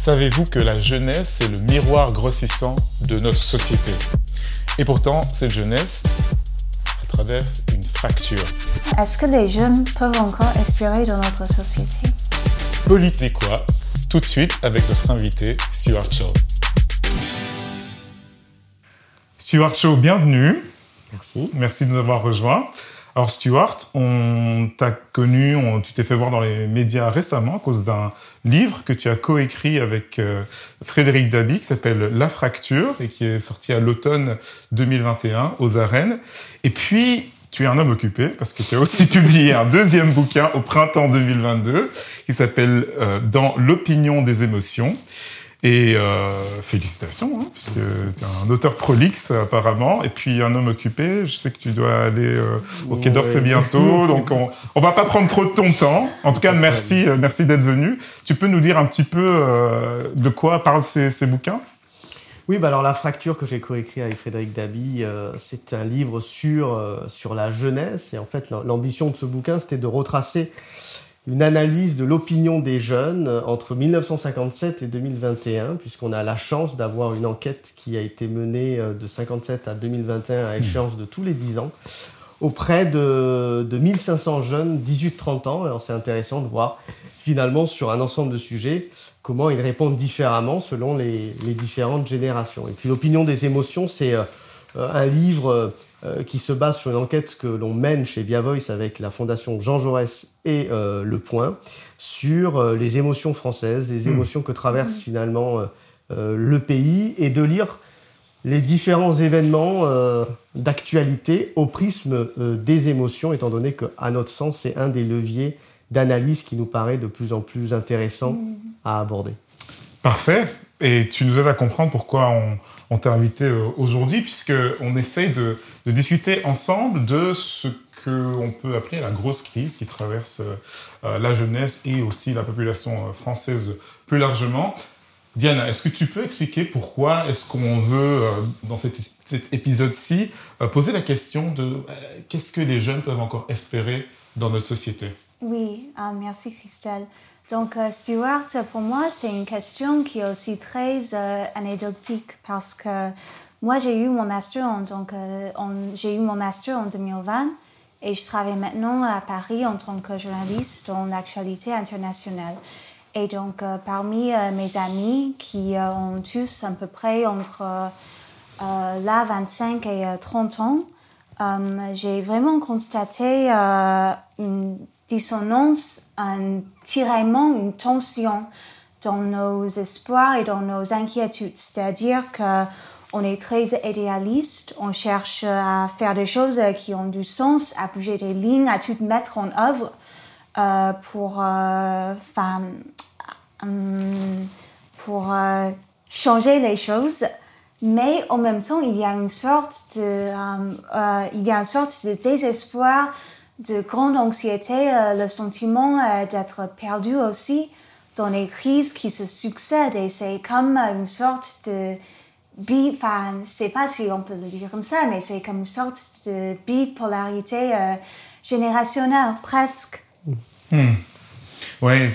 Savez-vous que la jeunesse est le miroir grossissant de notre société? Et pourtant, cette jeunesse elle traverse une fracture. Est-ce que les jeunes peuvent encore espérer dans notre société? Politique quoi Tout de suite avec notre invité, Stuart Shaw. Stuart Shaw, bienvenue. Merci. Merci de nous avoir rejoints. Alors Stuart, on t'a connu, tu t'es fait voir dans les médias récemment à cause d'un livre que tu as coécrit avec euh, Frédéric Dabi qui s'appelle La Fracture et qui est sorti à l'automne 2021 aux arènes. Et puis, tu es un homme occupé parce que tu as aussi publié un deuxième bouquin au printemps 2022 qui s'appelle euh, Dans l'opinion des émotions. Et euh, félicitations, hein, puisque tu es un auteur prolixe apparemment, et puis un homme occupé. Je sais que tu dois aller euh, au Quai d'Orsay bientôt, donc on, on va pas prendre trop de ton temps. En tout cas, merci, euh, merci d'être venu. Tu peux nous dire un petit peu euh, de quoi parlent ces, ces bouquins? Oui, bah alors La fracture que j'ai coécrit avec Frédéric Dabi, euh, c'est un livre sur, euh, sur la jeunesse. Et en fait, l'ambition de ce bouquin, c'était de retracer une analyse de l'opinion des jeunes euh, entre 1957 et 2021, puisqu'on a la chance d'avoir une enquête qui a été menée euh, de 57 à 2021 à échéance de tous les 10 ans, auprès de, de 1500 jeunes 18-30 ans. Alors c'est intéressant de voir finalement sur un ensemble de sujets comment ils répondent différemment selon les, les différentes générations. Et puis l'opinion des émotions, c'est euh, un livre euh, qui se base sur une enquête que l'on mène chez Via Voice avec la fondation Jean Jaurès et euh, Le Point sur euh, les émotions françaises, les émotions que traverse finalement euh, euh, le pays et de lire les différents événements euh, d'actualité au prisme euh, des émotions, étant donné que, à notre sens, c'est un des leviers d'analyse qui nous paraît de plus en plus intéressant à aborder. Parfait. Et tu nous aides à comprendre pourquoi on, on t'a invité euh, aujourd'hui, puisqu'on essaye de, discuter ensemble de ce qu'on peut appeler la grosse crise qui traverse euh, euh, la jeunesse et aussi la population euh, française plus largement. Diana, est-ce que tu peux expliquer pourquoi est-ce qu'on veut, euh, dans cet, épisode-ci, euh, poser la question de euh, qu'est-ce que les jeunes peuvent encore espérer dans notre société? Oui, euh, merci Christelle. Donc, euh, Stuart, pour moi, c'est une question qui est aussi très euh, anecdotique parce que moi, j'ai eu mon master en, donc, euh, j'ai eu mon master en 2020 et je travaille maintenant à Paris en tant que journaliste dans l'actualité internationale. Et donc, parmi mes amis qui ont tous à peu près entre là 25 et euh, 30 ans, j'ai vraiment constaté une dissonance, un tiraillement, une tension dans nos espoirs et dans nos inquiétudes. C'est-à-dire que on est très idéaliste, on cherche à faire des choses qui ont du sens, à bouger des lignes, à tout mettre en œuvre euh, pour, euh, hum, pour euh, changer les choses. Mais en même temps, il y a une sorte de, euh, euh, il y a une sorte de désespoir, de grande anxiété, euh, le sentiment euh, d'être perdu aussi dans les crises qui se succèdent. Et c'est comme une sorte de enfin, pas si on peut le dire comme ça, mais c'est comme une sorte de bipolarité euh, générationnelle, presque. Ouais,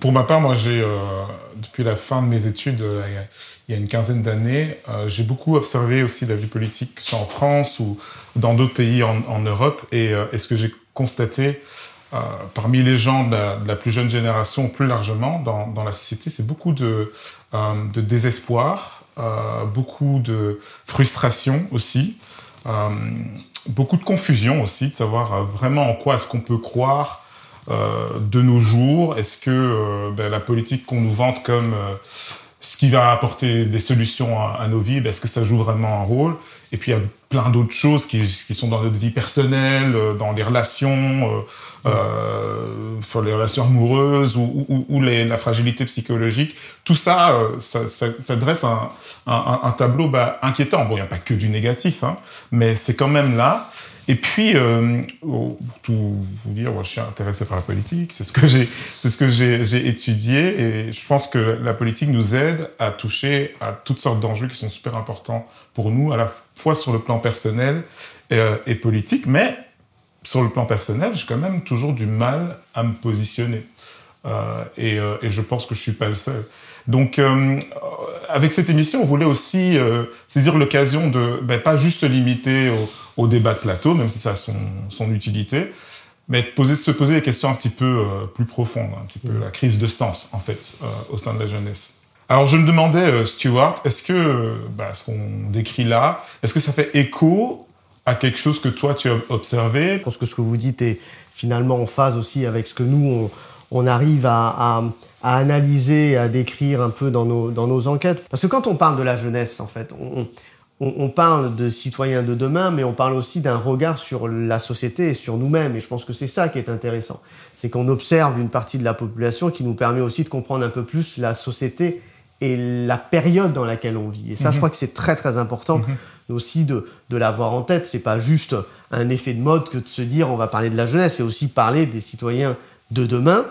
pour ma part, moi, j'ai euh, depuis la fin de mes études, euh, il y a- une quinzaine d'années, euh, j'ai beaucoup observé aussi la vie politique, soit en France ou dans d'autres pays en, Europe. Et, euh, et ce que j'ai constaté euh, parmi les gens de la, plus jeune génération, plus largement dans, dans la société, c'est beaucoup de, euh, de désespoir, euh, beaucoup de frustration aussi, beaucoup de confusion aussi, de savoir vraiment en quoi est-ce qu'on peut croire de nos jours. Est-ce que ben, la politique qu'on nous vante comme ce qui va apporter des solutions à, nos vies, est-ce que ça joue vraiment un rôle? Et puis il y a plein d'autres choses qui, sont dans notre vie personnelle, euh, dans les relations, euh, euh, les relations amoureuses ou, la fragilité psychologique. Tout ça, ça, ça- dresse un tableau bah, inquiétant. Bon, il n'y a pas que du négatif, hein, mais c'est quand même là. Et puis, euh, pour tout vous dire, moi, je suis intéressé par la politique, c'est ce que j'ai, c'est ce que j'ai, étudié, et je pense que la politique nous aide à toucher à toutes sortes d'enjeux qui sont super importants pour nous, à la fois sur le plan personnel et, euh, politique, mais sur le plan personnel, j'ai quand même toujours du mal à me positionner. et, et, je pense que je suis pas le seul. Donc, avec cette émission, on voulait aussi saisir l'occasion de ben, pas juste se limiter au, débat de plateau, même si ça a son, utilité, mais poser, se poser des questions un petit peu plus profondes, un petit peu la crise de sens, en fait, au sein de la jeunesse. Alors je me demandais, euh, Stuart, est-ce que bah, ce qu'on décrit là, est-ce que ça fait écho à quelque chose que toi tu as observé? Je pense que ce que vous dites est finalement en phase aussi avec ce que nous, on, arrive à, analyser, à décrire un peu dans nos, dans nos enquêtes. Parce que quand on parle de la jeunesse, en fait, on, on parle de citoyens de demain, mais on parle aussi d'un regard sur la société et sur nous-mêmes. Et je pense que c'est ça qui est intéressant. C'est qu'on observe une partie de la population qui nous permet aussi de comprendre un peu plus la société et la période dans laquelle on vit. Et ça, je mhm. crois que c'est très très important mhm. aussi de, de l'avoir en tête. C'est pas juste un effet de mode que de se dire on va parler de la jeunesse, c'est aussi parler des citoyens de demain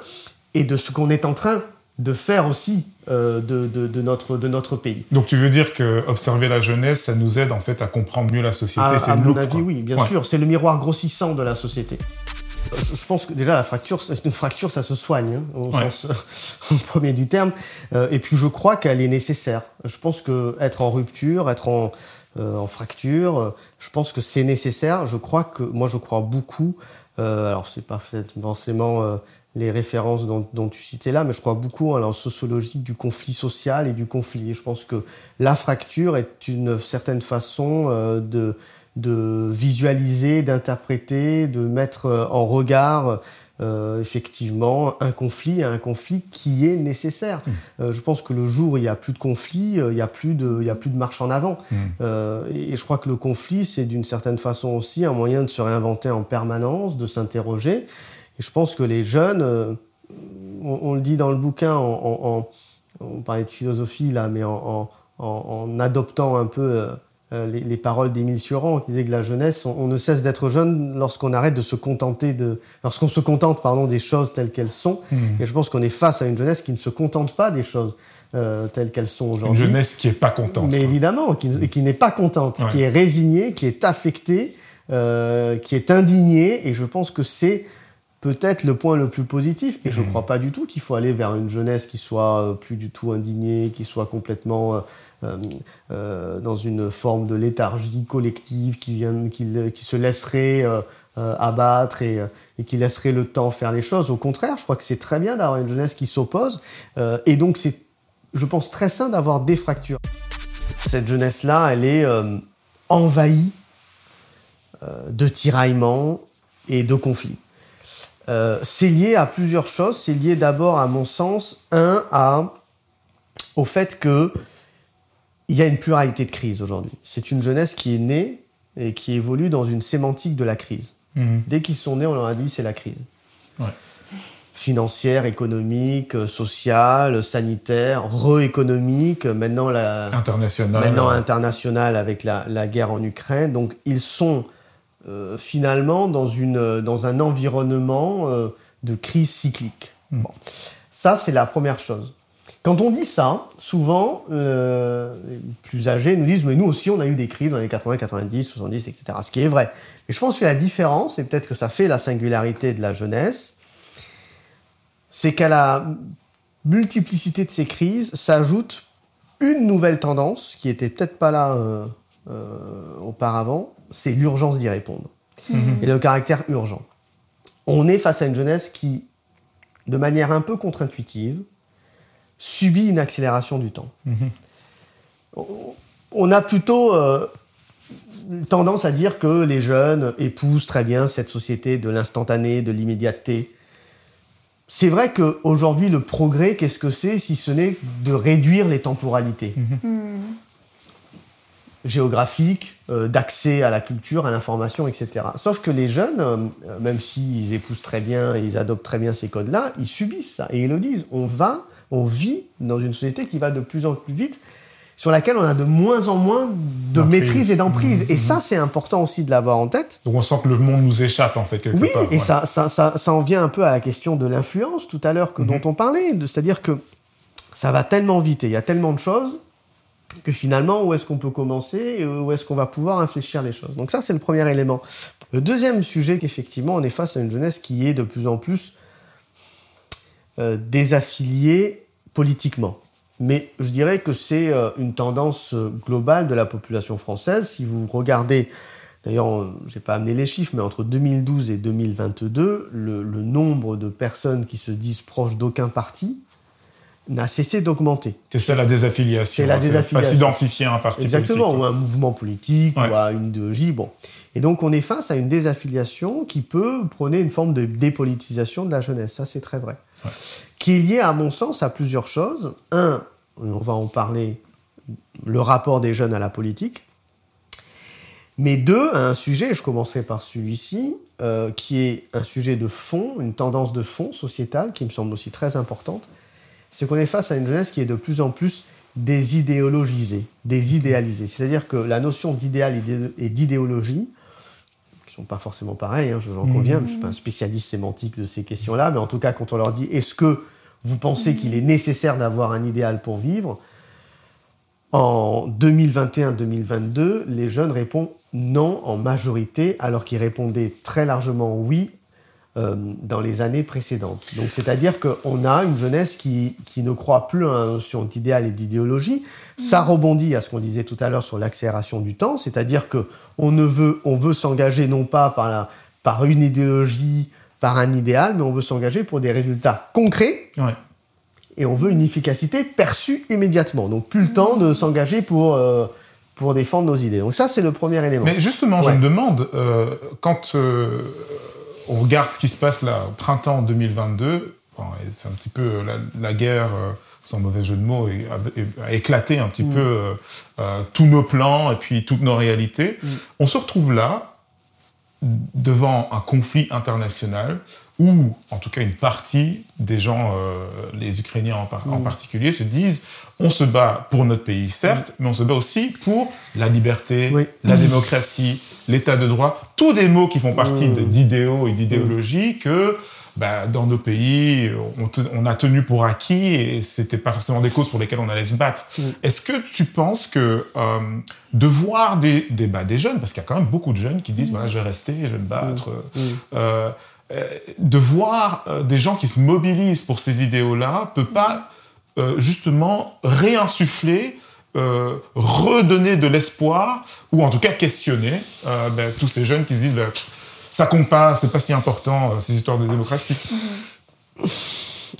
et de ce qu'on est en train de faire aussi euh, de, de, notre, de notre pays. Donc tu veux dire que observer la jeunesse, ça nous aide en fait à comprendre mieux la société À, à mon avis, oui, bien sûr. C'est le miroir grossissant de la société. Je pense que déjà la fracture, une fracture, ça se soigne hein, au sens premier du terme. Euh, et puis je crois qu'elle est nécessaire. Je pense que être en rupture, être en, euh, en fracture, je pense que c'est nécessaire. Je crois que moi je crois beaucoup. Euh, alors c'est pas forcément euh, les références dont, tu citais là, mais je crois beaucoup à la sociologie du conflit social et du conflit. Et je pense que la fracture est une certaine façon de de visualiser, d'interpréter, de mettre euh, en regard euh, effectivement un conflit, un conflit qui est nécessaire. Mmh. Euh, je pense que le jour où il n'y a plus de conflit, il n'y a, plus de, il y a plus de marche en avant. Mmh. et, je crois que le conflit, c'est d'une certaine façon aussi un moyen de se réinventer en permanence, de s'interroger. Et je pense que les jeunes, on, le dit dans le bouquin, en, on parlait de philosophie là, mais en, adoptant un peu euh, les, paroles d'Émile Cioran, qui disait que la jeunesse, on, ne cesse d'être jeune lorsqu'on arrête de se contenter de, lorsqu'on se contente, pardon, des choses telles qu'elles sont. Hmm. Et je pense qu'on est face à une jeunesse qui ne se contente pas des choses euh, telles qu'elles sont aujourd'hui. Une jeunesse qui est pas contente. Mais évidemment, qui, qui n'est pas contente, qui est résignée, qui est affectée, euh, qui est indignée. Et je pense que c'est peut-être le point le plus positif. Et je ne hmm. crois pas du tout qu'il faut aller vers une jeunesse qui soit plus du tout indignée, qui soit complètement euh, euh, dans une forme de léthargie collective qui, vient, qui, qui se laisserait euh, abattre et, et, qui laisserait le temps faire les choses. Au contraire, je crois que c'est très bien d'avoir une jeunesse qui s'oppose. et donc, c'est, je pense, très sain d'avoir des fractures. Cette jeunesse-là, elle est envahie de tiraillements et de conflits. Euh, c'est lié à plusieurs choses. C'est lié d'abord, à mon sens, un, à, au fait que il y a une pluralité de crises aujourd'hui. C'est une jeunesse qui est née et qui évolue dans une sémantique de la crise. Mhm. Dès qu'ils sont nés, on leur a dit c'est la crise. Financière, économique, sociale, sanitaire, re-économique, maintenant la internationale, maintenant internationale avec la, la, guerre en Ukraine. Donc ils sont euh, finalement dans une dans un environnement euh, de crise cyclique. Mhm. Bon. Ça c'est la première chose. Quand on dit ça, souvent, euh, les plus âgés nous disent, mais nous aussi, on a eu des crises dans les 80, 90, 70, etc. Ce qui est vrai. Et je pense que la différence, et peut-être que ça fait la singularité de la jeunesse, c'est qu'à la multiplicité de ces crises s'ajoute une nouvelle tendance qui était peut-être pas là euh, euh, auparavant, c'est l'urgence d'y répondre. Mhm. Et le caractère urgent. On est face à une jeunesse qui, de manière un peu contre-intuitive, subit une accélération du temps. On a plutôt euh, tendance à dire que les jeunes épousent très bien cette société de l'instantané, de l'immédiateté. C'est vrai qu'aujourd'hui, le progrès, qu'est-ce que c'est si ce n'est de réduire les temporalités? Géographiques, euh, d'accès à la culture, à l'information, etc. Sauf que les jeunes, euh, même s'ils épousent très bien et ils adoptent très bien ces codes-là, ils subissent ça. Et ils le disent, on va on vit dans une société qui va de plus en plus vite, sur laquelle on a de moins en moins de maîtrise et d'emprise. Et ça, c'est important aussi de l'avoir en tête. Donc on sent que le monde nous échappe, en fait, quelque oui, part. Oui, et ça, ça, ça, ça, en vient un peu à la question de l'influence tout à l'heure que dont on parlait. C'est-à-dire que ça va tellement vite et il y a tellement de choses que finalement, où est-ce qu'on peut commencer et où est-ce qu'on va pouvoir infléchir les choses. Donc ça, c'est le premier élément. Le deuxième sujet, qu'effectivement, on est face à une jeunesse qui est de plus en plus désaffiliés politiquement. Mais je dirais que c'est une tendance globale de la population française. Si vous regardez D'ailleurs, je n'ai pas amené les chiffres, mais entre 2012 et 2022, le, nombre de personnes qui se disent proches d'aucun parti n'a cessé d'augmenter. C'est ça la désaffiliation. C'est la hein, désaffiliation. Pas s'identifier à un parti Exactement, ou un mouvement politique, ou à une idéologie. Bon. Et donc on est face à une désaffiliation qui peut prôner une forme de dépolitisation de la jeunesse. Ça, c'est très vrai. Qui est lié, à mon sens, à plusieurs choses. Un, on va en parler, le rapport des jeunes à la politique. Mais deux, un sujet, je commencerai par celui-ci, euh, qui est un sujet de fond, une tendance de fond sociétale, qui me semble aussi très importante, c'est qu'on est face à une jeunesse qui est de plus en plus désidéologisée, désidéalisée. C'est-à-dire que la notion d'idéal et d'idéologie, qui sont pas forcément pareils, hein, je j'en conviens, je ne suis pas un spécialiste sémantique de ces questions-là, mais en tout cas, quand on leur dit est-ce que vous pensez qu'il est nécessaire d'avoir un idéal pour vivre en 2021-2022, les jeunes répondent non en majorité, alors qu'ils répondaient très largement oui euh, dans les années précédentes. Donc, c'est-à-dire qu'on a une jeunesse qui, qui, ne croit plus à la notion d'idéal et d'idéologie. Ça rebondit à ce qu'on disait tout à l'heure sur l'accélération du temps, c'est-à-dire qu'on veut, on veut s'engager non pas par, la, par une idéologie, par un idéal, mais on veut s'engager pour des résultats concrets. Ouais et on veut une efficacité perçue immédiatement. Donc plus le temps de s'engager pour, euh, pour défendre nos idées. Donc ça, c'est le premier élément. Mais justement, je me demande, euh, quand euh, on regarde ce qui se passe là, au printemps 2022, c'est un petit peu la, guerre, sans mauvais jeu de mots, a, éclaté un petit mm. peu tous nos plans et puis toutes nos réalités. Mm. On se retrouve là, devant un conflit international où, en tout cas, une partie des gens, euh, les Ukrainiens en, mm. particulier, se disent on se bat pour notre pays, certes, mm. mais on se bat aussi pour la liberté, la démocratie, l'état de droit, tous des mots qui font partie mm. d'idéaux et d'idéologies que bah, dans nos pays, on, a tenu pour acquis et c'était pas forcément des causes pour lesquelles on allait se battre. Est-ce que tu penses que euh, de voir des, des, des jeunes, parce qu'il y a quand même beaucoup de jeunes qui disent voilà, je vais rester, je vais me battre, euh, euh, de voir des gens qui se mobilisent pour ces idéaux-là peut pas euh, justement réinsuffler, redonner de l'espoir, ou en tout cas questionner ben, tous ces jeunes qui se disent ben, ça compte pas, c'est pas si important ces histoires de démocratie. Mm-hmm.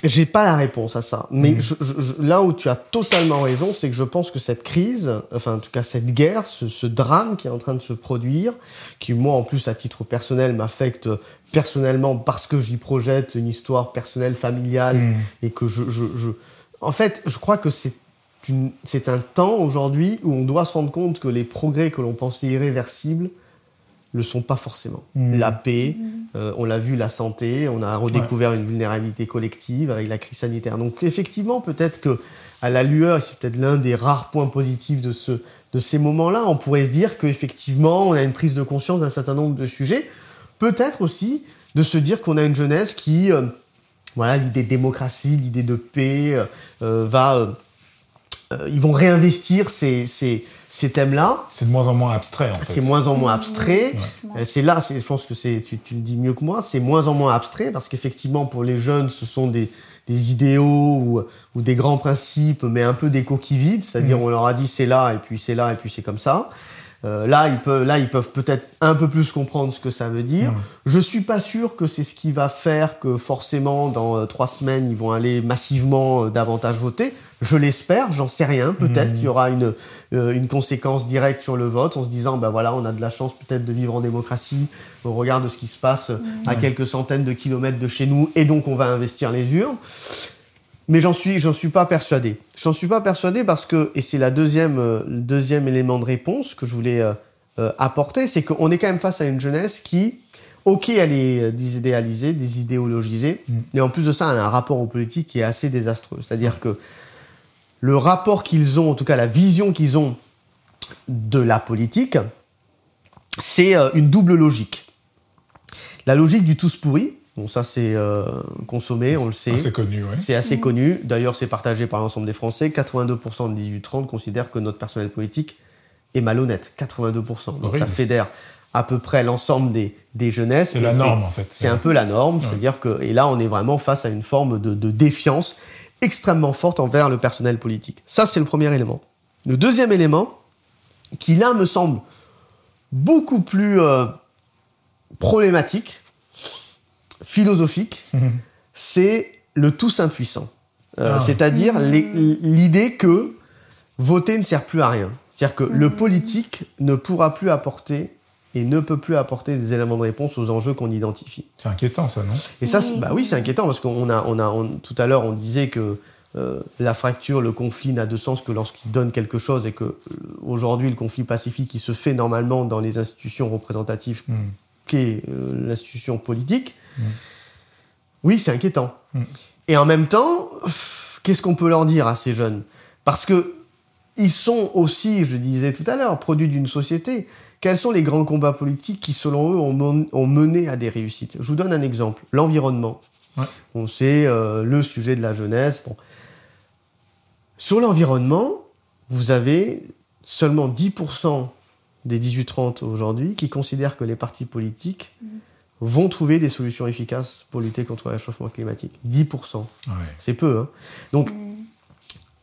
J'ai pas la réponse à ça. Mais mm. là où tu as totalement raison, c'est que je pense que cette crise, enfin en tout cas cette guerre, ce, drame qui est en train de se produire, qui moi en plus à titre personnel m'affecte personnellement parce que j'y projette une histoire personnelle, familiale, mm. et que je, je, En fait, je crois que c'est c'est un temps aujourd'hui où on doit se rendre compte que les progrès que l'on pensait irréversibles le sont pas forcément. Hmm. La paix, euh, on l'a vu, la santé, on a redécouvert une vulnérabilité collective avec la crise sanitaire. Donc effectivement, peut-être que à la lueur, c'est peut-être l'un des rares points positifs de, ce, de ces moments-là, on pourrait se dire qu'effectivement, on a une prise de conscience d'un certain nombre de sujets. Peut-être aussi de se dire qu'on a une jeunesse qui, euh, voilà, l'idée de démocratie, l'idée de paix, euh, va, ils vont réinvestir ces, ces ces thèmes-là. C'est de moins en moins abstrait, en fait. C'est moins en moins abstrait. C'est là, je pense que c'est, tu, tu, le dis mieux que moi, c'est moins en moins abstrait parce qu'effectivement, pour les jeunes, ce sont des, des idéaux ou, ou, des grands principes, mais un peu des coquilles vides. C'est-à-dire, mm. on leur a dit c'est là, et puis c'est là, et puis c'est comme ça. Euh, là, ils peuvent, là, ils peuvent peut-être un peu plus comprendre ce que ça veut dire. Je suis pas sûr que c'est ce qui va faire que forcément dans euh, trois semaines ils vont aller massivement euh, davantage voter. Je l'espère, j'en sais rien. Peut-être mmh. qu'il y aura une, une conséquence directe sur le vote en se disant, ben voilà, on a de la chance peut-être de vivre en démocratie au regard de ce qui se passe à quelques centaines de kilomètres de chez nous, et donc on va investir les urnes. Mais j'en suis, j'en suis pas persuadé. J'en suis pas persuadé parce que, et c'est la deuxième, euh, deuxième élément de réponse que je voulais euh, euh, apporter, c'est qu'on est quand même face à une jeunesse qui, ok, elle est désidéalisée, désidéologisée, mm. mais en plus de ça, elle a un rapport aux politiques qui est assez désastreux. C'est-à-dire que le rapport qu'ils ont, en tout cas la vision qu'ils ont de la politique, c'est une double logique. La logique du tous pourri, Bon, ça, c'est euh, consommé, on le sait. C'est connu, oui. C'est assez connu. D'ailleurs, c'est partagé par l'ensemble des Français. 82% de 18-30 considèrent que notre personnel politique est malhonnête. 82%. Donc, ça fédère à peu près l'ensemble des, des jeunesses. C'est la norme, en fait. C'est un peu la norme, c'est-à-dire que, et là, on est vraiment face à une forme de, défiance extrêmement forte envers le personnel politique. Ça, c'est le premier élément. Le deuxième élément, qui là me semble beaucoup plus euh, problématique, philosophique, mhm. c'est le tous impuissant. Euh, ah. C'est-à-dire l'idée que voter ne sert plus à rien. C'est-à-dire que le politique ne pourra plus apporter et ne peut plus apporter des éléments de réponse aux enjeux qu'on identifie. C'est inquiétant, ça, non? Et ça, bah oui, c'est inquiétant parce qu'on a, on a, tout à l'heure, on disait que euh, la fracture, le conflit n'a de sens que lorsqu'il donne quelque chose et que euh, aujourd'hui, le conflit pacifique, qui se fait normalement dans les institutions représentatives, mm. qu'est euh, l'institution politique. Mm. Oui, c'est inquiétant. Mm. Et en même temps, qu'est-ce qu'on peut leur dire à ces jeunes? Parce que ils sont aussi, je disais tout à l'heure, produits d'une société. Quels sont les grands combats politiques qui, selon eux, ont, mené à des réussites? Je vous donne un exemple. L'environnement. On sait euh, le sujet de la jeunesse. Bon. Sur l'environnement, vous avez seulement 10% des 18-30 aujourd'hui qui considèrent que les partis politiques mm. vont trouver des solutions efficaces pour lutter contre le réchauffement climatique. 10%. C'est peu. Hein. Donc, mm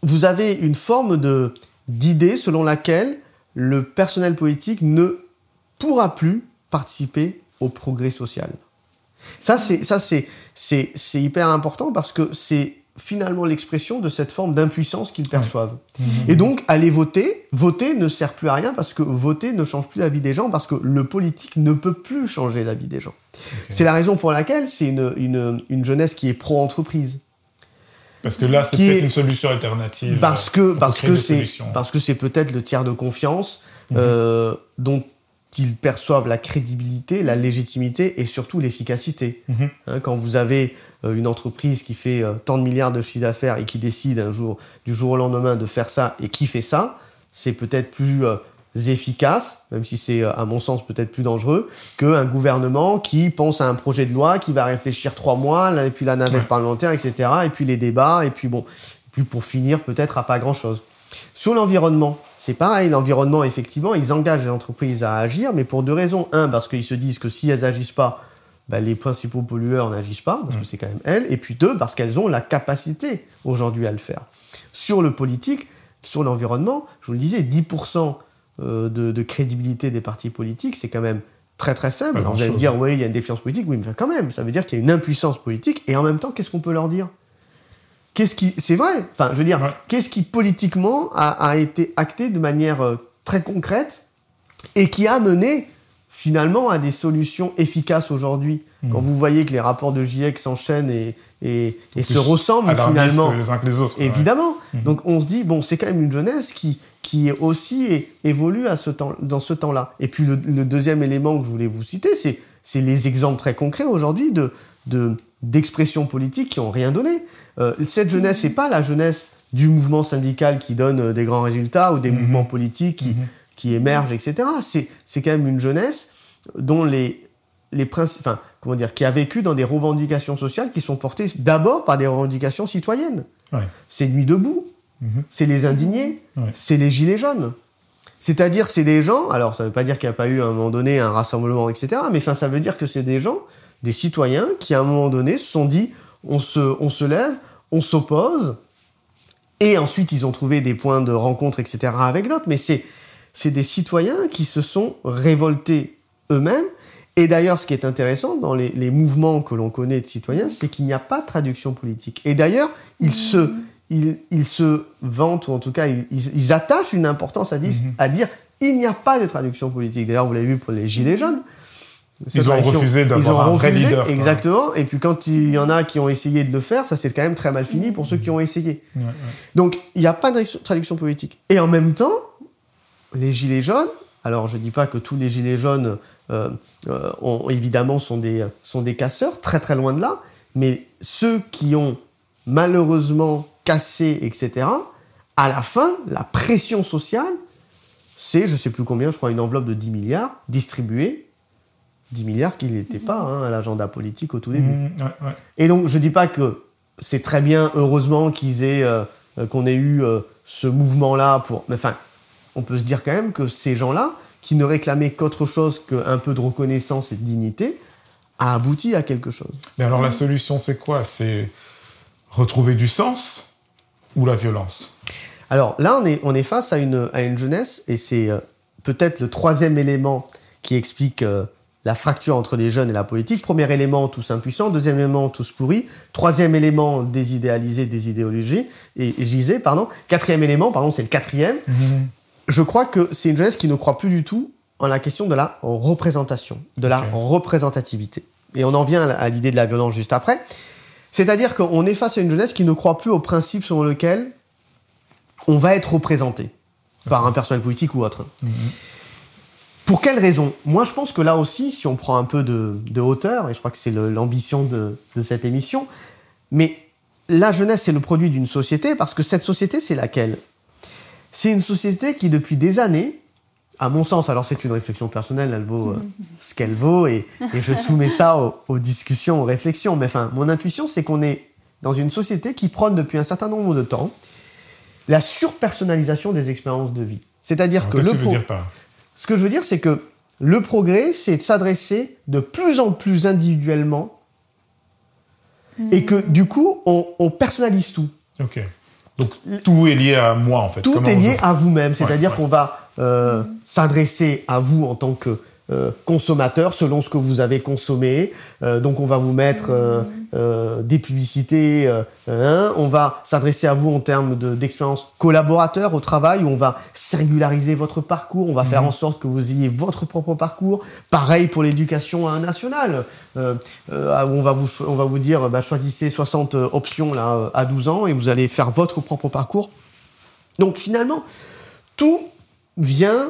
vous avez une forme de d'idée selon laquelle le personnel politique ne pourra plus participer au progrès social. Ça, c'est ça c'est c'est hyper important parce que c'est finalement l'expression de cette forme d'impuissance qu'ils perçoivent. Mmh. Et donc, aller voter, voter ne sert plus à rien parce que voter ne change plus la vie des gens parce que le politique ne peut plus changer la vie des gens. C'est la raison pour laquelle c'est une, une, une jeunesse qui est pro-entreprise. Parce que là, c'est peut-être une solution alternative. Parce que parce que c'est parce que c'est peut-être le tiers de confiance mhm. euh, dont ils perçoivent la crédibilité, la légitimité et surtout l'efficacité. Mhm. Hein, quand vous avez euh, une entreprise qui fait euh, tant de milliards de chiffre d'affaires et qui décide un jour, du jour au lendemain, de faire ça et qui fait ça, c'est peut-être plus efficace, même si c'est à mon sens peut-être plus dangereux, qu'un gouvernement qui pense à un projet de loi, qui va réfléchir trois mois, et puis la navette parlementaire, etc., et puis les débats, et puis bon, puis pour finir peut-être à pas grand-chose. Sur l'environnement, c'est pareil, l'environnement, effectivement, ils engagent les entreprises à agir, mais pour deux raisons. Un, parce qu'ils se disent que si elles agissent pas, bah, les principaux pollueurs n'agissent pas, parce que c'est quand même elles. Et puis deux, parce qu'elles ont la capacité aujourd'hui à le faire. Sur le politique, sur l'environnement, je vous le disais, 10% euh, de, crédibilité des partis politiques, c'est quand même très très faible. Alors vous allez me dire, oui, il y a une défiance politique, oui, mais quand même, ça veut dire qu'il y a une impuissance politique, et en même temps, qu'est-ce qu'on peut leur dire? Qu'est-ce qui, c'est vrai? Enfin, je veux dire, qu'est-ce qui politiquement a, été acté de manière euh, très concrète et qui a mené finalement à des solutions efficaces aujourd'hui? Hmm. Quand vous voyez que les rapports de GIEC s'enchaînent et, et, se ressemblent finalement, les uns que les autres. Évidemment. Hmm. Donc on se dit bon, c'est quand même une jeunesse qui qui aussi évolue à ce temps, dans ce temps-là. Et puis le, deuxième élément que je voulais vous citer, c'est, c'est les exemples très concrets aujourd'hui de, de, d'expressions politiques qui n'ont rien donné. Euh, cette jeunesse, c'est pas la jeunesse du mouvement syndical qui donne euh, des grands résultats ou des mouvements politiques qui, qui émergent, etc. C'est, c'est quand même une jeunesse dont les, les principes, enfin, comment dire, qui a vécu dans des revendications sociales qui sont portées d'abord par des revendications citoyennes. C'est Nuit debout, Mhm. C'est les indignés, c'est les gilets jaunes. C'est-à-dire, c'est des gens, alors ça ne veut pas dire qu'il n'y a pas eu à un moment donné un rassemblement, etc., mais enfin, ça veut dire que c'est des gens, des citoyens, qui à un moment donné se sont dit, on se, on se lève, on s'oppose, et ensuite ils ont trouvé des points de rencontre, etc., avec d'autres, mais c'est, c'est des citoyens qui se sont révoltés eux-mêmes, et d'ailleurs, ce qui est intéressant dans les, les mouvements que l'on connaît de citoyens, c'est qu'il n'y a pas de traduction politique. Et d'ailleurs, ils se ils, se vantent, ou en tout cas, ils, attachent une importance à, dire, mhm. à dire il n'y a pas de traduction politique. D'ailleurs, vous l'avez vu pour les Gilets jaunes. Ils ont refusé d'avoir un vrai leader. Exactement. Et puis quand il y en a qui ont essayé de le faire, ça s'est quand même très mal fini pour ceux qui ont essayé. Donc il n'y a pas de traduction politique. Et en même temps, les gilets jaunes, alors je ne dis pas que tous les gilets jaunes euh, euh, ont, évidemment sont des, sont des casseurs, très très loin de là, mais ceux qui ont malheureusement cassé, etc., à la fin, la pression sociale, c'est, je sais plus combien, je crois, une enveloppe de 10 milliards distribuée. 10 milliards qui n'étaient pas hein, à l'agenda politique au tout début. Mmh, Et donc, je dis pas que c'est très bien, heureusement, qu'ils aient, euh, qu'on ait eu euh, ce mouvement-là pour. Mais enfin, on peut se dire quand même que ces gens-là, qui ne réclamait qu'autre chose qu'un peu de reconnaissance et de dignité, a abouti à quelque chose. Mais alors la solution, c'est quoi? C'est retrouver du sens ou la violence? Alors là, on est, on est face à une, à une jeunesse, et c'est euh, peut-être le troisième élément qui explique euh, la fracture entre les jeunes et la politique. Premier élément, tous impuissants. Deuxième élément, tous pourris. Troisième élément, désidéalisé, des idéologies. Et gisé, pardon. Quatrième élément, pardon, c'est le quatrième. Mhm. Je crois que c'est une jeunesse qui ne croit plus du tout en la question de la représentation, de la représentativité. Et on en vient à l'idée de la violence juste après. C'est-à-dire qu'on est face à une jeunesse qui ne croit plus au principe selon lequel on va être représenté par un personnel politique ou autre. Pour quelle raison? Moi, je pense que là aussi, si on prend un peu de, de hauteur, et je crois que c'est l'ambition de, de cette émission, mais la jeunesse, c'est le produit d'une société, parce que cette société, c'est laquelle? C'est une société qui, depuis des années, à mon sens, alors c'est une réflexion personnelle, elle vaut euh, ce qu'elle vaut, et, et je soumets ça aux, aux discussions, aux réflexions, mais enfin, mon intuition, c'est qu'on est dans une société qui prône depuis un certain nombre de temps la surpersonnalisation des expériences de vie. C'est-à-dire que le pro- dire ce que je veux dire, c'est que le progrès, c'est de s'adresser de plus en plus individuellement et que du coup, on, on personnalise tout. Ok. Donc tout est lié à moi en fait. Tout Comment est lié à vous-même, c'est-à-dire ouais. qu'on va euh, s'adresser à vous en tant que euh, consommateur selon ce que vous avez consommé. Euh, donc on va vous mettre euh, des publicités, hein, on va s'adresser à vous en termes de- d'expérience collaborateur au travail, où on va singulariser votre parcours, on va faire en sorte que vous ayez votre propre parcours. Pareil pour l'éducation nationale, où on va vous, on va vous dire, bah, choisissez 60 options là, à 12 ans et vous allez faire votre propre parcours. Donc finalement, tout vient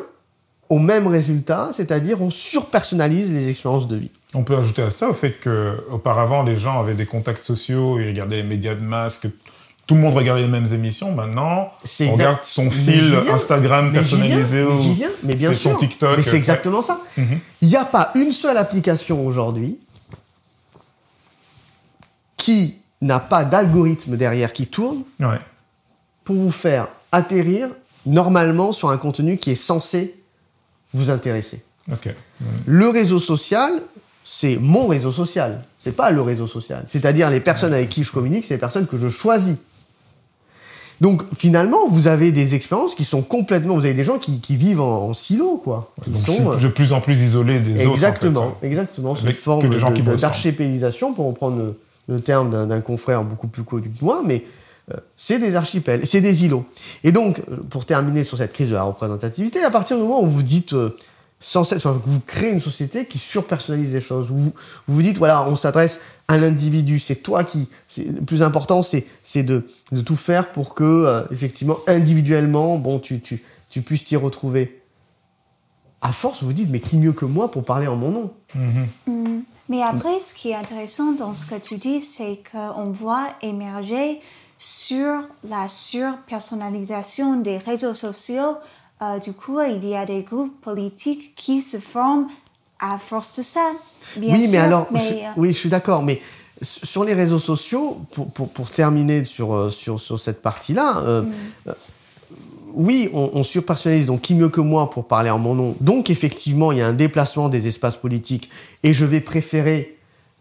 au même résultat, c'est-à-dire on surpersonnalise les expériences de vie. On peut ajouter à ça au fait que auparavant les gens avaient des contacts sociaux, ils regardaient les médias de masse, que tout le monde regardait les mêmes émissions. Maintenant, on exact- regarde son fil viens. Instagram personnalisé mais viens, mais bien c'est son. TikTok. Mais c'est exactement ça. Mhm. Il n'y a pas une seule application aujourd'hui qui n'a pas d'algorithme derrière qui tourne Ouais. pour vous faire atterrir normalement sur un contenu qui est censé vous intéresser. Le réseau social, c'est mon réseau social. C'est pas le réseau social. C'est-à-dire les personnes avec qui je communique, c'est les personnes que je choisis. Donc finalement, vous avez des expériences qui sont complètement. Vous avez des gens qui, qui vivent en, en silo, quoi. Donc je sont, suis de plus en plus isolé des autres. en exactement, fait. exactement. C'est une forme ressemblent. d'archipélisation, pour reprendre le, le terme d'un confrère beaucoup plus connu que moi, mais euh, c'est des archipels, c'est des îlots. Et donc, euh, pour terminer sur cette crise de la représentativité, à partir du moment où vous dites euh, sans cesse, enfin, que vous créez une société qui surpersonnalise les choses, où vous vous dites, voilà, on s'adresse à l'individu, c'est toi qui... c'est- Le plus important, c'est de, de tout faire pour que, euh, effectivement, individuellement, bon, tu, tu, tu puisses t'y retrouver. À force, vous vous dites, mais qui mieux que moi pour parler en mon nom? Mhm. Mais après, ce qui est intéressant dans ce que tu dis, c'est qu'on voit émerger sur la surpersonnalisation des réseaux sociaux. euh, du coup, il y a des groupes politiques qui se forment à force de ça. Bien oui, mais alors, mais, je, euh, oui, je suis d'accord, mais sur les réseaux sociaux, pour, pour, pour terminer sur, euh, sur, sur cette partie-là, euh, Mm. euh, oui, on, on surpersonnalise, donc qui mieux que moi pour parler en mon nom. Donc, effectivement, il y a un déplacement des espaces politiques, et je vais préférer,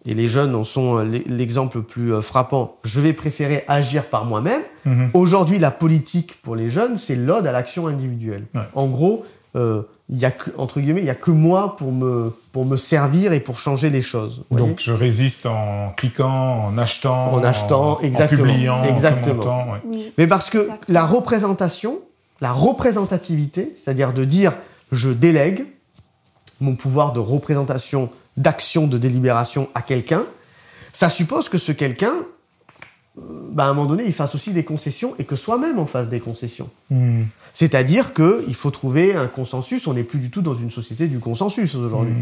et les jeunes en sont euh, l'e- l'exemple le plus euh, frappant, je vais préférer agir par moi-même. Mhm. Aujourd'hui, la politique pour les jeunes, c'est l'ode à l'action individuelle. Ouais. En gros, euh, il y a que, entre guillemets, il y a que moi pour me, pour me servir et pour changer les choses. Donc je résiste en cliquant, en achetant, En achetant, exactement, en publiant, exactement. en commentant. ouais. oui. Mais parce que Exactement. la représentation, la représentativité, c'est-à-dire de dire je délègue mon pouvoir de représentation, d'action, de délibération à quelqu'un, ça suppose que ce quelqu'un, euh, bah, à un moment donné, il fasse aussi des concessions et que soi-même on fasse des concessions. Mhm. C'est-à-dire qu'il faut trouver un consensus. On n'est plus du tout dans une société du consensus aujourd'hui.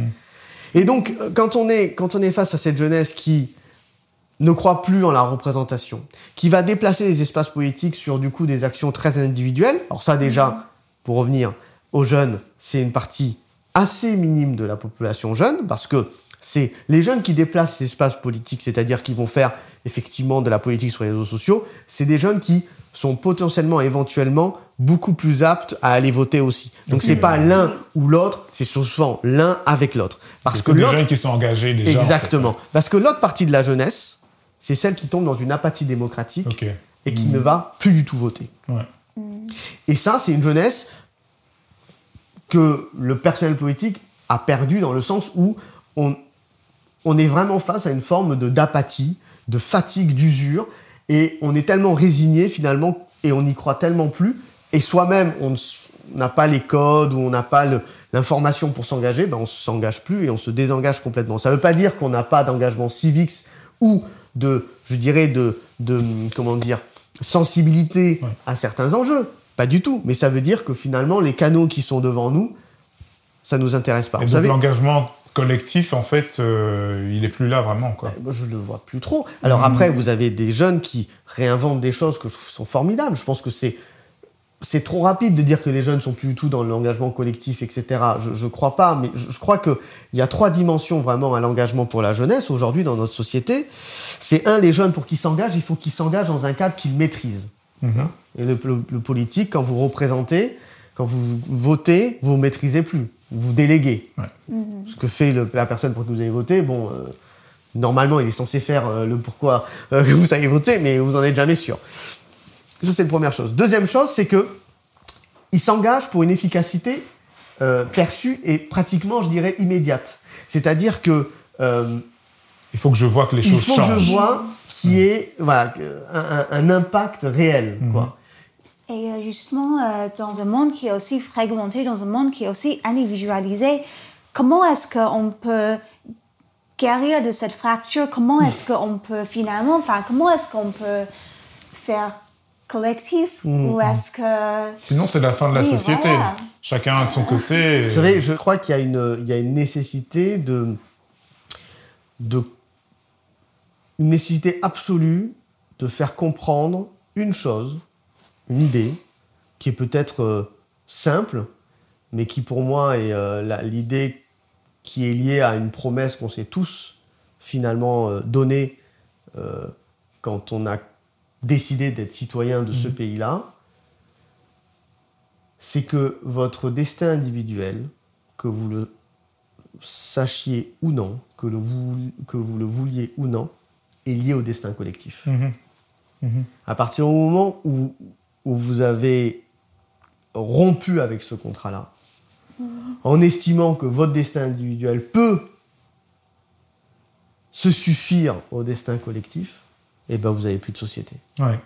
Et donc, euh, quand on, est, quand on est face à cette jeunesse qui ne croit plus en la représentation, qui va déplacer les espaces politiques sur du coup des actions très individuelles, alors ça déjà, pour revenir aux jeunes, c'est une partie assez minime de la population jeune, parce que c'est les jeunes qui déplacent ces espaces politiques, c'est-à-dire qui vont faire effectivement de la politique sur les réseaux sociaux, c'est des jeunes qui sont potentiellement, éventuellement, beaucoup plus aptes à aller voter aussi. Donc c'est pas l'un ou l'autre, c'est souvent l'un avec l'autre. Parce que les jeunes qui sont engagés déjà. Exactement. Parce que l'autre partie de la jeunesse, c'est celle qui tombe dans une apathie démocratique et qui ne va plus du tout voter. Et ça, c'est une jeunesse que le personnel politique a perdu dans le sens où on, on est vraiment face à une forme de d'apathie, de fatigue, d'usure, et on est tellement résigné finalement, et on n'y croit tellement plus, et soi-même on n'a pas les codes ou on n'a pas l'information pour s'engager, ben on s'engage plus et on se désengage complètement. Ça ne veut pas dire qu'on n'a pas d'engagement civique ou de, je dirais, de, de comment dire, sensibilité à certains enjeux. Pas du tout. Mais ça veut dire que finalement, les canaux qui sont devant nous, ça nous intéresse pas. Et l'engagement collectif, en fait, euh, il est plus là vraiment. Quoi. Ben, je le vois plus trop. Alors hmm. après, vous avez des jeunes qui réinventent des choses que je trouve sont formidables. Je pense que c'est c'est trop rapide de dire que les jeunes sont plus du tout dans l'engagement collectif, etc. Je ne crois pas, mais je, crois qu'il y a trois dimensions vraiment à l'engagement pour la jeunesse aujourd'hui dans notre société. C'est un, les jeunes pour qu'ils s'engagent, il faut qu'ils s'engagent dans un cadre qu'ils maîtrisent. Mhm. Et le, politique, quand vous représentez, quand vous votez, vous ne maîtrisez plus, vous déléguez. Ce que fait la personne pour que vous ayez voté, bon, euh, normalement, il est censé faire euh, le pourquoi euh, que vous avez voté, mais vous n'en êtes jamais sûr. Ça, c'est la première chose. Deuxième chose, c'est que il s'engage pour une efficacité euh, perçue et pratiquement, je dirais, immédiate. C'est-à-dire que euh, il faut que je vois que les choses changent. Il faut que je vois qu'il y ait voilà, un, impact réel. Mhm. Quoi. Et euh, justement, dans un monde qui est aussi fragmenté, dans un monde qui est aussi individualisé, comment est-ce qu'on peut guérir de cette fracture? Comment est-ce qu'on peut finalement, enfin, comment est-ce qu'on peut faire collectif? Mmh, ou est-ce que... Sinon, c'est la fin de la société. Chacun de son côté. Je crois qu'il y, a une, il y a une nécessité de, de... Une nécessité absolue de faire comprendre une chose, une idée, qui est peut-être euh, simple, mais qui pour moi est euh, l'idée qui est liée à une promesse qu'on s'est tous finalement euh, donnée quand on a décider d'être citoyen de ce mhm. pays-là, c'est que votre destin individuel, que vous le sachiez ou non, que, le que vous le vouliez ou non, est lié au destin collectif. Mhm. Mhm. À partir du moment où, où vous avez rompu avec ce contrat-là, en estimant que votre destin individuel peut se suffire au destin collectif, et eh ben vous n'avez plus de société. Ouais.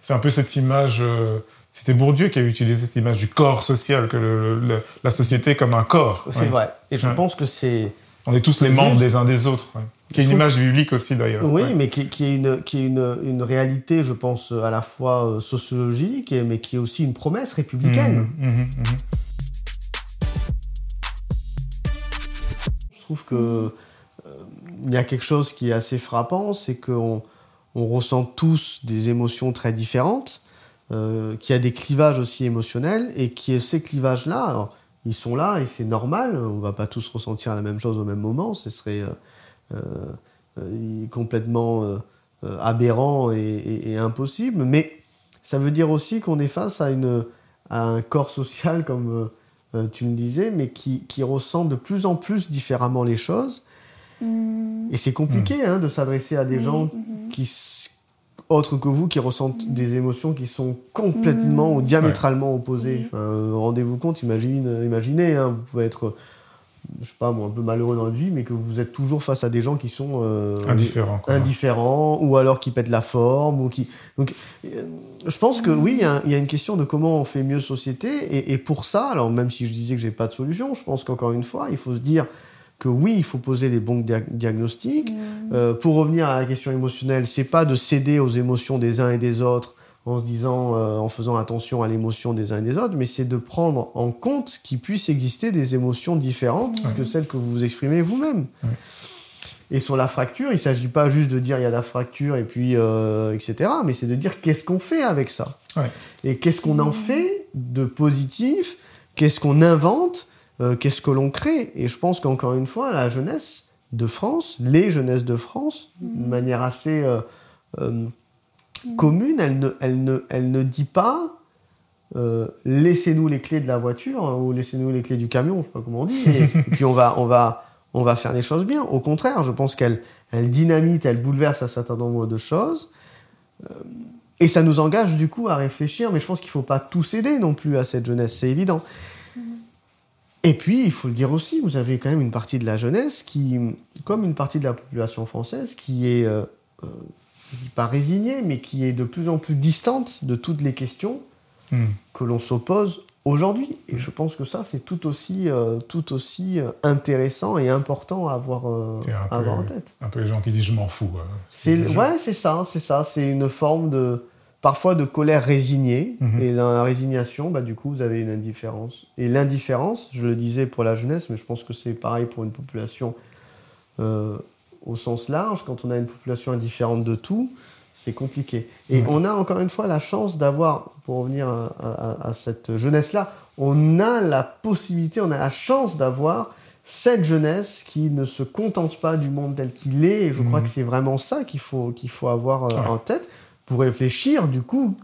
C'est un peu cette image. Euh, c'était Bourdieu qui a utilisé cette image du corps social, que la société comme un corps. C'est vrai. Et je pense que c'est. On est tous les membres des uns des autres. Qui est une image biblique aussi d'ailleurs. Oui, mais qui, qui, est, une, qui est une, une, réalité, je pense, à la fois euh, sociologique, mais qui est aussi une promesse républicaine. Mmh, mmh, mmh, je trouve que euh, il y a quelque chose qui est assez frappant, c'est qu'on on ressent tous des émotions très différentes, euh, qu'il y a des clivages aussi émotionnels, et que ces clivages-là, ils sont là et c'est normal, on va pas tous ressentir la même chose au même moment, ce serait euh, euh, complètement aberrant et, impossible, mais ça veut dire aussi qu'on est face à, une, un corps social, comme tu me disais, mais qui, qui ressent de plus en plus différemment les choses, Mm. Et c'est compliqué mm. hein, de s'adresser à des gens mm-hmm. qui autres que vous qui ressentent mm. des émotions qui sont complètement ou diamétralement opposées. Euh, rendez-vous compte, imagine, imaginez, hein, vous pouvez être, je sais pas moi, un peu malheureux dans votre vie, mais que vous êtes toujours face à des gens qui sont euh, indifférents, indifférents, ou alors qui pètent la forme, ou qui. Donc, euh, je pense que oui, il y, a une question de comment on fait mieux société, et, et pour ça, alors même si je disais que j'ai pas de solution, je pense qu'encore une fois, il faut se dire que oui, il faut poser les bons diagnostics. Mm. Euh, pour revenir à la question émotionnelle, c'est pas de céder aux émotions des uns et des autres en se disant, euh, en faisant attention à l'émotion des uns et des autres, mais c'est de prendre en compte qu'il puisse exister des émotions différentes que celles que vous exprimez vous-même. Et sur la fracture, il ne s'agit pas juste de dire il y a la fracture et puis euh, etc. Mais c'est de dire qu'est-ce qu'on fait avec ça? Et qu'est-ce qu'on en mm. fait de positif, qu'est-ce qu'on invente? Euh, qu'est-ce que l'on crée? Et je pense qu'encore une fois, la jeunesse de France, les jeunesses de France, de manière assez euh, euh, commune, elle ne, elle ne, elle ne dit pas euh, laissez-nous les clés de la voiture hein, ou laissez-nous les clés du camion, je sais pas comment on dit, et, puis on va, on, va, on va faire les choses bien. Au contraire, je pense qu'elle elle dynamite, elle bouleverse un certain nombre de choses. Euh, et ça nous engage du coup à réfléchir, mais je pense qu'il ne faut pas tout céder non plus à cette jeunesse, c'est évident. Et puis, il faut le dire aussi, vous avez quand même une partie de la jeunesse qui, comme une partie de la population française, qui est, euh, je dis pas résignée, mais qui est de plus en plus distante de toutes les questions Hmm. que l'on s'oppose aujourd'hui. Et je pense que ça, c'est tout aussi, euh, tout aussi euh, intéressant et important à avoir, euh, à peu- avoir en tête. Un peu les gens qui disent je m'en fous. C'est, ouais, c'est ça, c'est ça. C'est une forme de, parfois de colère résignée. Mhm. Et dans la résignation, bah, du coup, vous avez une indifférence. Et l'indifférence, je le disais pour la jeunesse, mais je pense que c'est pareil pour une population euh, au sens large. Quand on a une population indifférente de tout, c'est compliqué. Et Ouais. on a encore une fois la chance d'avoir, pour revenir à, à- à cette jeunesse-là, on a la possibilité, on a la chance d'avoir cette jeunesse qui ne se contente pas du monde tel qu'il est. Et je crois Mhm. que c'est vraiment ça qu'il faut, qu'il faut avoir euh, Ouais. en tête pour réfléchir, du coup,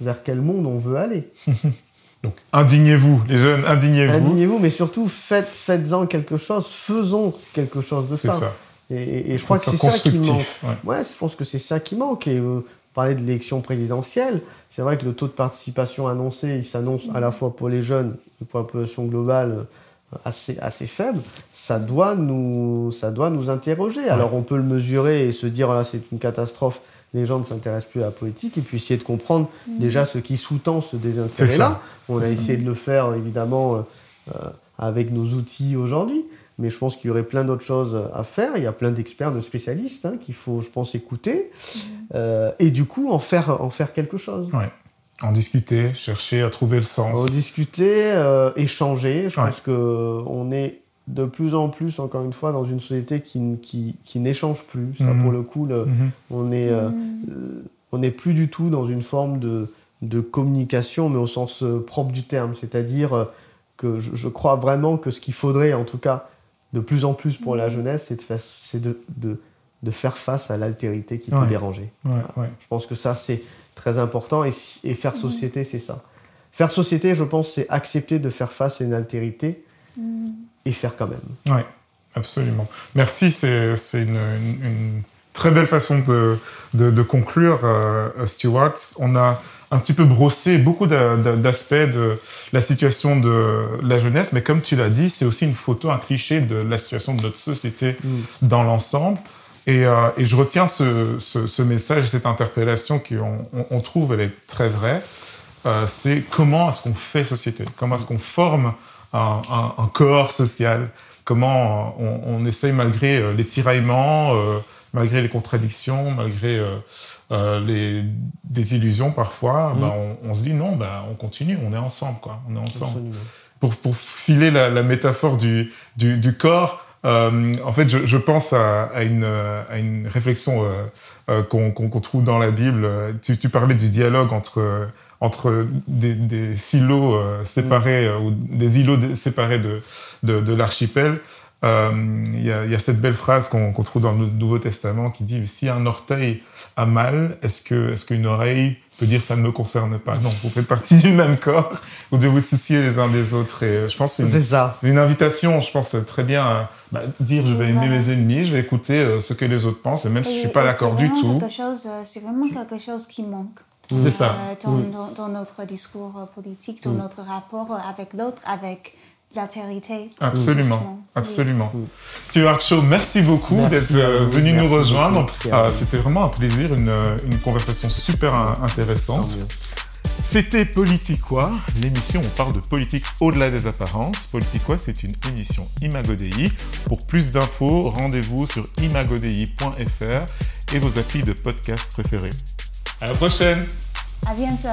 vers quel monde on veut aller. Donc, indignez-vous, les jeunes, indignez-vous. Indignez-vous, mais surtout, faites, faites-en quelque chose, faisons quelque chose de C'est ça. ça. Et, et- et je crois que c'est ça qui manque. ouais. Ouais, je pense que c'est ça qui manque. Et euh, parler de l'élection présidentielle, c'est vrai que le taux de participation annoncé, il s'annonce à la fois pour les jeunes et pour la population globale euh, assez, assez faible. Ça doit nous, ça doit nous interroger. Alors on peut le mesurer et se dire, là, c'est une catastrophe. Les gens ne s'intéressent plus à la politique et puis essayer de comprendre déjà ce qui sous-tend ce désintérêt-là. On a essayé de le faire évidemment euh, euh, avec nos outils aujourd'hui. Mais je pense qu'il y aurait plein d'autres choses à faire. Il y a plein d'experts, de spécialistes hein, qu'il faut, je pense, écouter. Euh, et du coup, en faire, en faire quelque chose. Ouais. En discuter, chercher à trouver le En sens. discuter, euh, échanger. Je Ouais. pense qu'on est de plus en plus, encore une fois, dans une société qui, qui, qui n'échange plus. Ça, Mhm. pour le coup, le- Mhm. on est, euh, euh, on n'est plus du tout dans une forme de, de communication, mais au sens propre du terme. C'est-à-dire que je, je crois vraiment que ce qu'il faudrait, en tout cas, de plus en plus pour la jeunesse, c'est de, faire- c'est de, de, de faire face à l'altérité qui peut déranger. Ouais, ouais. Je pense que ça, c'est très important. Et, faire société, c'est ça. Faire société, je pense, c'est accepter de faire face à une altérité et faire quand même. Ouais, absolument. Merci, c'est c'est une, une- une très belle façon de, de, de conclure, euh, Stuart. On a un petit peu brossé beaucoup d'a- d'a- d'aspects de la situation de la jeunesse, mais comme tu l'as dit, c'est aussi une photo, un cliché de la situation de notre société dans l'ensemble. Et, euh, et je retiens ce, ce, ce message, cette interpellation qu'on on, on trouve, elle est très vraie. Euh, c'est comment est-ce qu'on fait société? Comment est-ce qu'on forme un, un- un corps social? Comment on, on essaye, malgré euh, les tiraillements, euh, malgré les contradictions, malgré euh, euh, les désillusions parfois, Mm. bah, on, on se dit non, bah, on continue, on est ensemble. Quoi, on est ensemble pour, pour filer la, la métaphore du, du, du corps, euh, en fait, je, je pense à, à, une, à une réflexion euh, euh, qu'on trouve dans la Bible. Tu, tu parlais du dialogue entre, entre des, des silos euh, séparés, euh, ou des îlots séparés de, de, de l'archipel. Euh, Il y, a, il y a cette belle phrase qu'on trouve dans le Nouveau Testament qui dit Si un orteil a mal, est-ce que est-ce qu'une oreille peut dire ça ne me concerne pas? Non, vous faites partie du même corps, vous devez vous soucier les uns des autres. Et je pense que c'est une, invitation, je pense, très bien à bah, dire je vais aimer voilà. mes ennemis, je vais écouter ce que les autres pensent, et même si je suis pas d'accord du tout. C'est vraiment quelque chose qui manque. C'est ça. Euh, dans, dans- dans notre discours euh, politique, dans notre rapport euh, avec l'autre, avec l'altérité. Absolument, justement. absolument. Stuart Shaw, merci beaucoup d'être euh, venu Merci nous rejoindre. Ah. C'était vraiment un plaisir, une, une conversation super intéressante. C'était Politiquois, l'émission où on parle de politique au-delà des apparences. Politiquois, c'est une émission Imagodei. Pour plus d'infos, rendez-vous sur imagodei.fr et vos applis de podcast préférés. À la prochaine À bientôt.